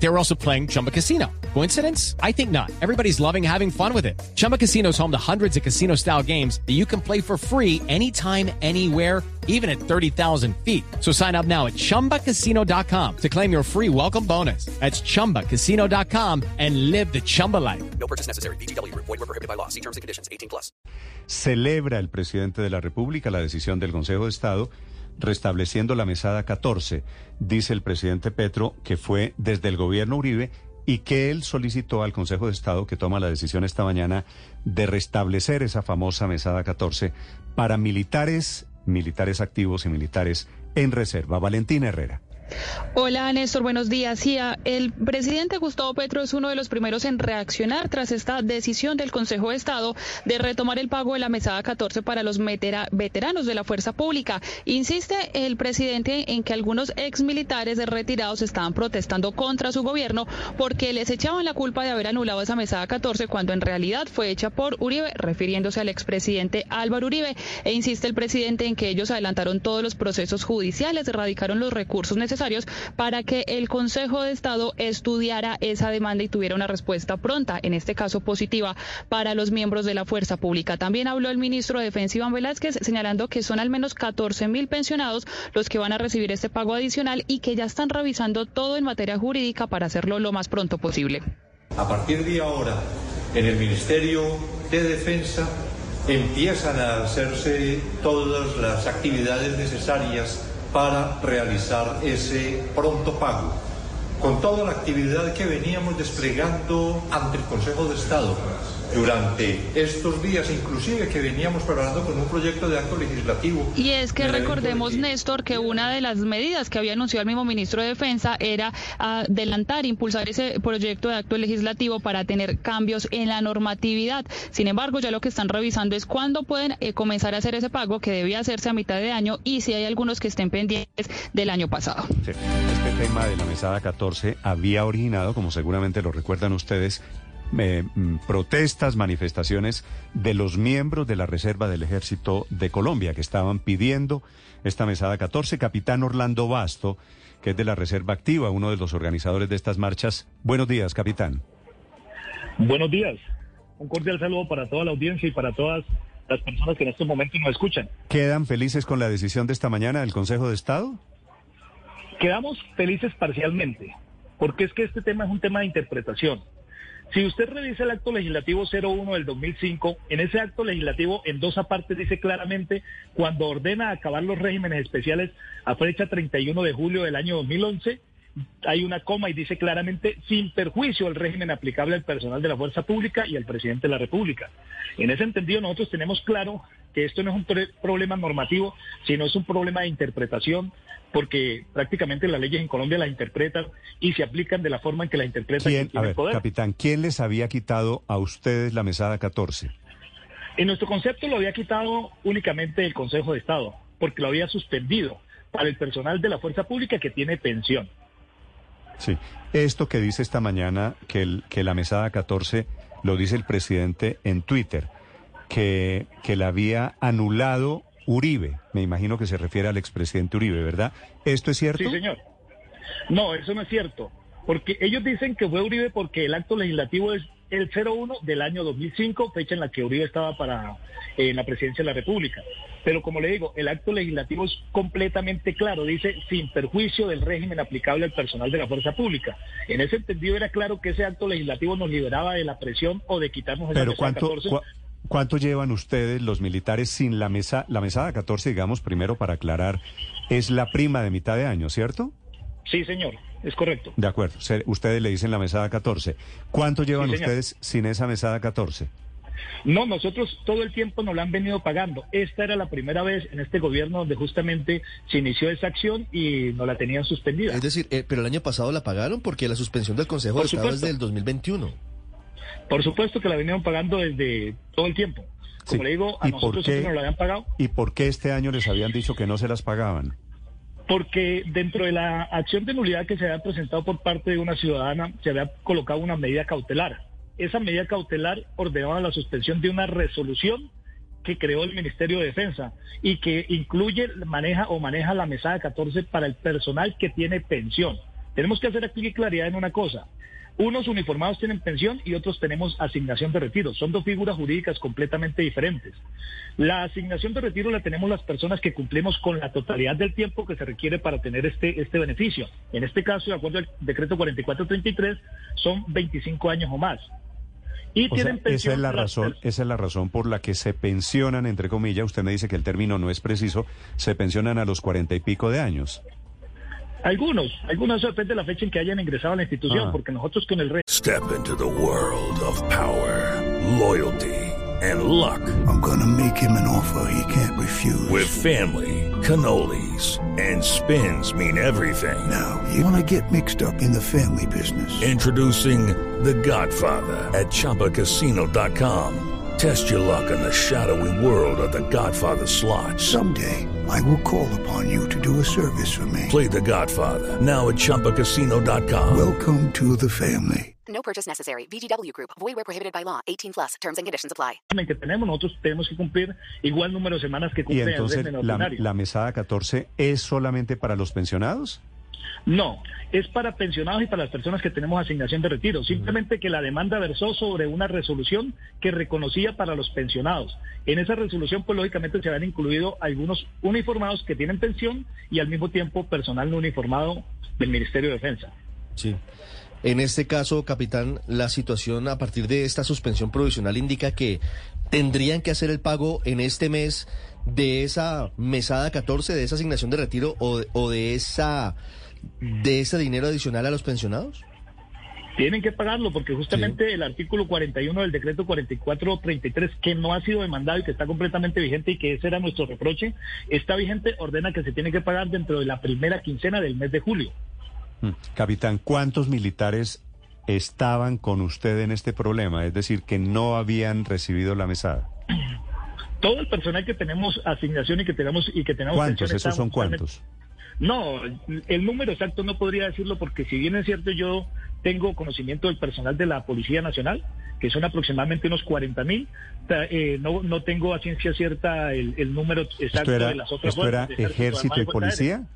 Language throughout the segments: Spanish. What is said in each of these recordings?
They were also playing Chumba Casino. Coincidence? I think not. Everybody's loving having fun with it. Chumba Casino is home to hundreds of casino style games that you can play for free anytime, anywhere, even at 30,000 feet. So sign up now at chumbacasino.com to claim your free welcome bonus. That's chumbacasino.com and live the Chumba life. No purchase necessary. BGW. Void were prohibited by law. See terms and conditions. 18 plus. Celebra el presidente de la República la decisión del Consejo de Estado restableciendo la mesada 14. Dice el presidente Petro que fue desde el gobierno Uribe y que él solicitó al Consejo de Estado que toma la decisión esta mañana de restablecer esa famosa mesada 14 para militares, militares activos y militares en reserva. Valentina Herrera. Hola Néstor, buenos días. Sí, el presidente Gustavo Petro es uno de los primeros en reaccionar tras esta decisión del Consejo de Estado de retomar el pago de la mesada 14 para los veteranos de la fuerza pública. Insiste el presidente en que algunos ex militares retirados estaban protestando contra su gobierno porque les echaban la culpa de haber anulado esa mesada 14 cuando en realidad fue hecha por Uribe, refiriéndose al expresidente Álvaro Uribe. E insiste el presidente en que ellos adelantaron todos los procesos judiciales, erradicaron los recursos necesarios para que el Consejo de Estado estudiara esa demanda y tuviera una respuesta pronta, en este caso positiva, para los miembros de la fuerza pública. También habló el ministro de Defensa, Iván Velázquez, señalando que son al menos 14 mil pensionados los que van a recibir este pago adicional y que ya están revisando todo en materia jurídica para hacerlo lo más pronto posible. A partir de ahora, en el Ministerio de Defensa empiezan a hacerse todas las actividades necesarias para realizar ese pronto pago. Con toda la actividad que veníamos desplegando ante el Consejo de Estado durante estos días, inclusive que veníamos preparando con un proyecto de acto legislativo. Y es que recordemos, Néstor, que una de las medidas que había anunciado el mismo ministro de Defensa era adelantar, impulsar ese proyecto de acto legislativo para tener cambios en la normatividad. Sin embargo, ya lo que están revisando es cuándo pueden eh, comenzar a hacer ese pago que debía hacerse a mitad de año y si hay algunos que estén pendientes del año pasado. Este tema de la mesada 14 había originado, como seguramente lo recuerdan ustedes, eh, mm, protestas, manifestaciones de los miembros de la Reserva del Ejército de Colombia que estaban pidiendo esta mesada 14. Capitán Orlando Basto, que es de la Reserva Activa, uno de los organizadores de estas marchas. Buenos días, capitán. Buenos días. Un cordial saludo para toda la audiencia y para todas las personas que en estos momentos nos escuchan. ¿Quedan felices con la decisión de esta mañana del Consejo de Estado? Quedamos felices parcialmente, porque es que este tema es un tema de interpretación. Si usted revisa el acto legislativo 01 del 2005, en ese acto legislativo en dos apartes dice claramente cuando ordena acabar los regímenes especiales a fecha 31 de julio del año 2011, hay una coma y dice claramente sin perjuicio al régimen aplicable al personal de la fuerza pública y al presidente de la República. En ese entendido nosotros tenemos claro que esto no es un problema normativo, sino es un problema de interpretación porque prácticamente las leyes en Colombia las interpretan y se aplican de la forma en que las interpretan. ¿Quién, a ver, capitán, ¿quién les había quitado a ustedes la mesada 14? En nuestro concepto lo había quitado únicamente el Consejo de Estado, porque lo había suspendido para el personal de la fuerza pública que tiene pensión. Sí, esto que dice esta mañana, que, el, que la mesada 14 lo dice el presidente en Twitter, que, que la había anulado Uribe. Me imagino que se refiere al expresidente Uribe, ¿verdad? ¿Esto es cierto? Sí, señor. No, eso no es cierto. Porque ellos dicen que fue Uribe porque el acto legislativo es el 01 del año 2005, fecha en la que Uribe estaba para en la presidencia de la República. Pero como le digo, el acto legislativo es completamente claro, dice sin perjuicio del régimen aplicable al personal de la fuerza pública. En ese sentido era claro que ese acto legislativo nos liberaba de la presión o de quitarnos el Pero ¿cuánto, ¿Cuánto llevan ustedes los militares sin la mesa? La mesada 14, digamos, primero para aclarar, es la prima de mitad de año, ¿cierto? Sí, señor, es correcto. De acuerdo, ustedes le dicen la mesada 14. ¿Cuánto llevan ustedes sin esa mesada 14? No, nosotros todo el tiempo nos la han venido pagando. Esta era la primera vez en este gobierno donde justamente se inició esa acción y nos la tenían suspendida. Es decir, eh, pero el año pasado la pagaron porque la suspensión del Consejo de Estado es del 2021. Por supuesto que la venían pagando desde todo el tiempo. Como le digo, a nosotros no nos la habían pagado. ¿Y por qué este año les habían dicho que no se las pagaban? Porque dentro de la acción de nulidad que se había presentado por parte de una ciudadana, se había colocado una medida cautelar. esa medida cautelar ordenaba la suspensión de una resolución que creó el Ministerio de Defensa y que incluye, maneja o maneja la mesada 14 para el personal que tiene pensión. Tenemos que hacer aquí claridad en una cosa. Unos uniformados tienen pensión y otros tenemos asignación de retiro. Son dos figuras jurídicas completamente diferentes. La asignación de retiro la tenemos las personas que cumplimos con la totalidad del tiempo que se requiere para tener este, este beneficio. En este caso, de acuerdo al decreto 4433, son 25 años o más. Y tienen esa es la razón, esa es la razón por la que se pensionan, entre comillas, usted me dice que el término no es preciso, se pensionan a los cuarenta y pico de años. Algunos, algunos depende de la fecha en que hayan ingresado a la institución, ah. porque nosotros con el rey. Step into the world of power, loyalty and luck. I'm gonna make him an offer he can't refuse. With family, cannolis and spins mean everything. Now, you wanna get mixed up in the family business. Introducing The Godfather at chapacasino.com. Test your luck in the shadowy world of The Godfather slot. Someday I will call upon you to do a service for me. Play the Godfather, now at Chumpacasino.com. Welcome to the family. No purchase necessary. VGW Group. Void where prohibited by law. 18 plus. Terms and conditions apply. Que tenemos, nosotros tenemos que cumplir igual número de semanas que cumple y entonces, el la, la mesada 14 es solamente para los pensionados? No, es para pensionados y para las personas que tenemos asignación de retiro. Simplemente que la demanda versó sobre una resolución que reconocía para los pensionados. En esa resolución, pues lógicamente se habían incluido algunos uniformados que tienen pensión y al mismo tiempo personal no uniformado del Ministerio de Defensa. Sí. En este caso, capitán, la situación a partir de esta suspensión provisional indica que tendrían que hacer el pago en este mes de esa mesada 14, de esa asignación de retiro o de esa de ese dinero adicional a los pensionados? Tienen que pagarlo porque justamente el artículo 41 del decreto 4433, que no ha sido demandado y que está completamente vigente y que ese era nuestro reproche, está vigente, ordena que se tiene que pagar dentro de la primera quincena del mes de julio. Mm. Capitán, ¿cuántos militares estaban con usted en este problema? Es decir, que no habían recibido la mesada. Todo el personal que tenemos asignación y que tenemos y que tenemos ¿Cuántos? ¿Esos son cuántos? No, el número exacto no podría decirlo porque si bien es cierto yo tengo conocimiento del personal de la Policía Nacional, que son aproximadamente unos 40 mil, eh, no, no tengo a ciencia cierta el, número exacto de las otras ¿Esto era ejército y policía?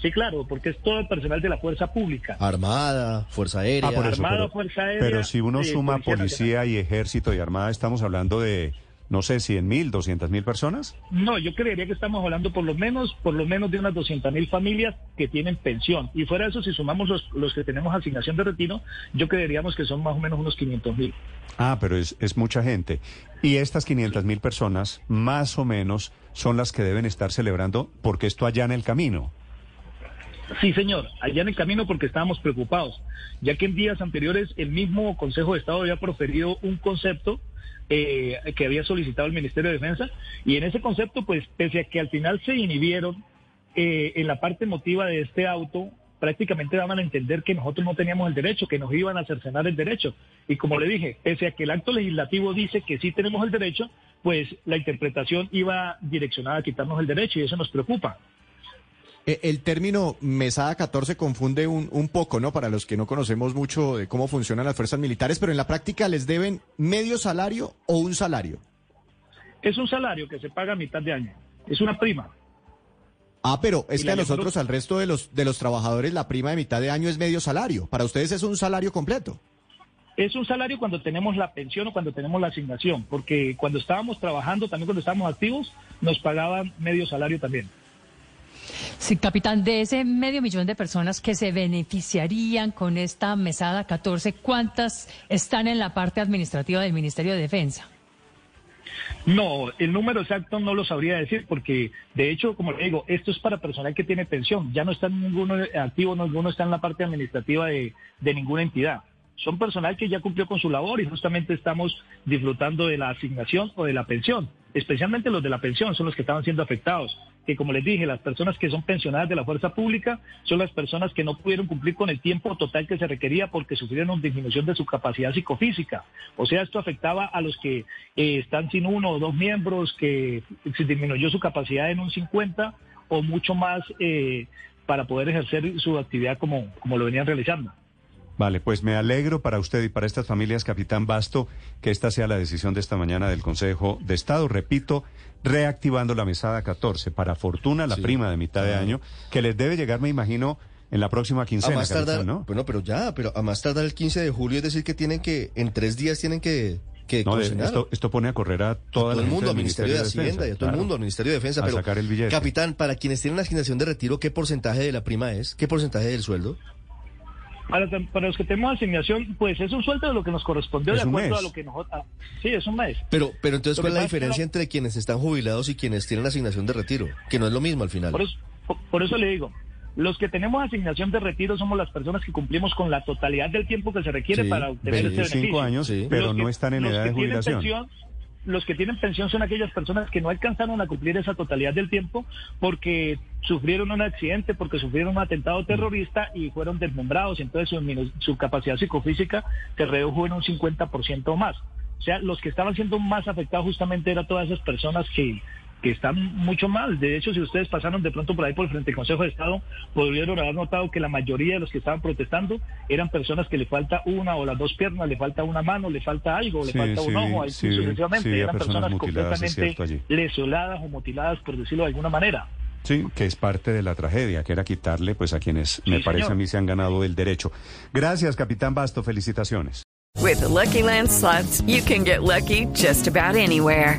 Sí, claro, porque es todo el personal de la fuerza pública. Armada, Fuerza Aérea. Ah, Armada, Fuerza Aérea. Pero si uno suma policía y ejército y armada, estamos hablando de no sé, 100 mil, 200 mil personas? No, yo creería que estamos hablando por lo menos, por lo menos de unas 200 mil familias que tienen pensión. Y fuera de eso, si sumamos los, los que tenemos asignación de retiro, yo creeríamos que son más o menos unos 500 mil. Ah, pero es, es mucha gente. Y estas 500 mil personas, más o menos, son las que deben estar celebrando porque esto allá en el camino. Sí, señor, allá en el camino porque estábamos preocupados, ya que en días anteriores el mismo Consejo de Estado había proferido un concepto eh, que había solicitado el Ministerio de Defensa y en ese concepto, pues pese a que al final se inhibieron eh, en la parte emotiva de este auto, prácticamente daban a entender que nosotros no teníamos el derecho, que nos iban a cercenar el derecho. Y como le dije, pese a que el acto legislativo dice que sí tenemos el derecho, pues la interpretación iba direccionada a quitarnos el derecho y eso nos preocupa. Eh, el término mesada 14 confunde un, un, poco, ¿no? Para los que no conocemos mucho de cómo funcionan las fuerzas militares, pero en la práctica les deben medio salario o un salario. Es un salario que se paga a mitad de año. Es una prima. Ah, pero es que a nosotros, al resto de los, de los trabajadores, la prima de mitad de año es medio salario. Para ustedes es un salario completo. Es un salario cuando tenemos la pensión o cuando tenemos la asignación, porque cuando estábamos trabajando, también cuando estábamos activos, nos pagaban medio salario también. Sí, capitán, de ese medio millón de personas que se beneficiarían con esta mesada 14, ¿cuántas están en la parte administrativa del Ministerio de Defensa? No, el número exacto no lo sabría decir porque, de hecho, como le digo, esto es para personal que tiene pensión. Ya no está ninguno activo, ninguno está en la parte administrativa de, de ninguna entidad. Son personal que ya cumplió con su labor y justamente estamos disfrutando de la asignación o de la pensión. Especialmente los de la pensión son los que estaban siendo afectados que como les dije, las personas que son pensionadas de la fuerza pública son las personas que no pudieron cumplir con el tiempo total que se requería porque sufrieron disminución de su capacidad psicofísica. O sea, esto afectaba a los que eh, están sin uno o dos miembros, que se disminuyó su capacidad en un 50 o mucho más eh, para poder ejercer su actividad como, como lo venían realizando. Vale, pues me alegro para usted y para estas familias, capitán Basto, que esta sea la decisión de esta mañana del Consejo de Estado. Repito, reactivando la mesada 14 para fortuna la prima de mitad de año, que les debe llegar, me imagino, en la próxima quincena. A más tardar, ¿no? Bueno, pero ya, pero a más tardar el 15 de julio, es decir, que tienen que, en tres días tienen que, que No, esto, esto pone a correr a todo el mundo, al Ministerio de Defensa, Hacienda y a todo el mundo, al Ministerio de Defensa. Pero, sacar el billete. Capitán, para quienes tienen asignación de retiro, ¿qué porcentaje de la prima es? ¿Qué porcentaje del sueldo? Para, para los que tenemos asignación, pues es un sueldo de lo que nos correspondió Es de un acuerdo mes. a lo que nosotros... sí, es un mes. Pero, pero entonces, Lo ¿cuál es la diferencia entre quienes están jubilados y quienes tienen asignación de retiro? Que no es lo mismo al final. Por eso, por- por eso le digo, los que tenemos asignación de retiro somos las personas que cumplimos con la totalidad del tiempo que se requiere Sí, para obtener este 25 beneficio. años, Sí. pero que- no están en edad de tienen jubilación. pensión- los que tienen pensión son aquellas personas que no alcanzaron a cumplir esa totalidad del tiempo porque sufrieron un accidente, porque sufrieron un atentado terrorista y fueron desmembrados. Entonces su, su capacidad psicofísica se redujo en un 50% o más. O sea, los que estaban siendo más afectados justamente eran todas esas personas que, que están mucho mal. De hecho, si ustedes pasaron de pronto por ahí por el frente del Consejo de Estado, podrían haber notado que la mayoría de los que estaban protestando eran personas que le falta una o las dos piernas, le falta una mano, le falta algo, le Sí, falta sí un ojo, sí sucesivamente. eran personas completamente lesionadas o mutiladas, por decirlo de alguna manera. Sí, que es parte de la tragedia, que era quitarle pues a quienes, me parece señor. a mí, se han ganado el derecho. Gracias, capitán Basto, felicitaciones. With the Lucky Land slots, you can get lucky just about anywhere.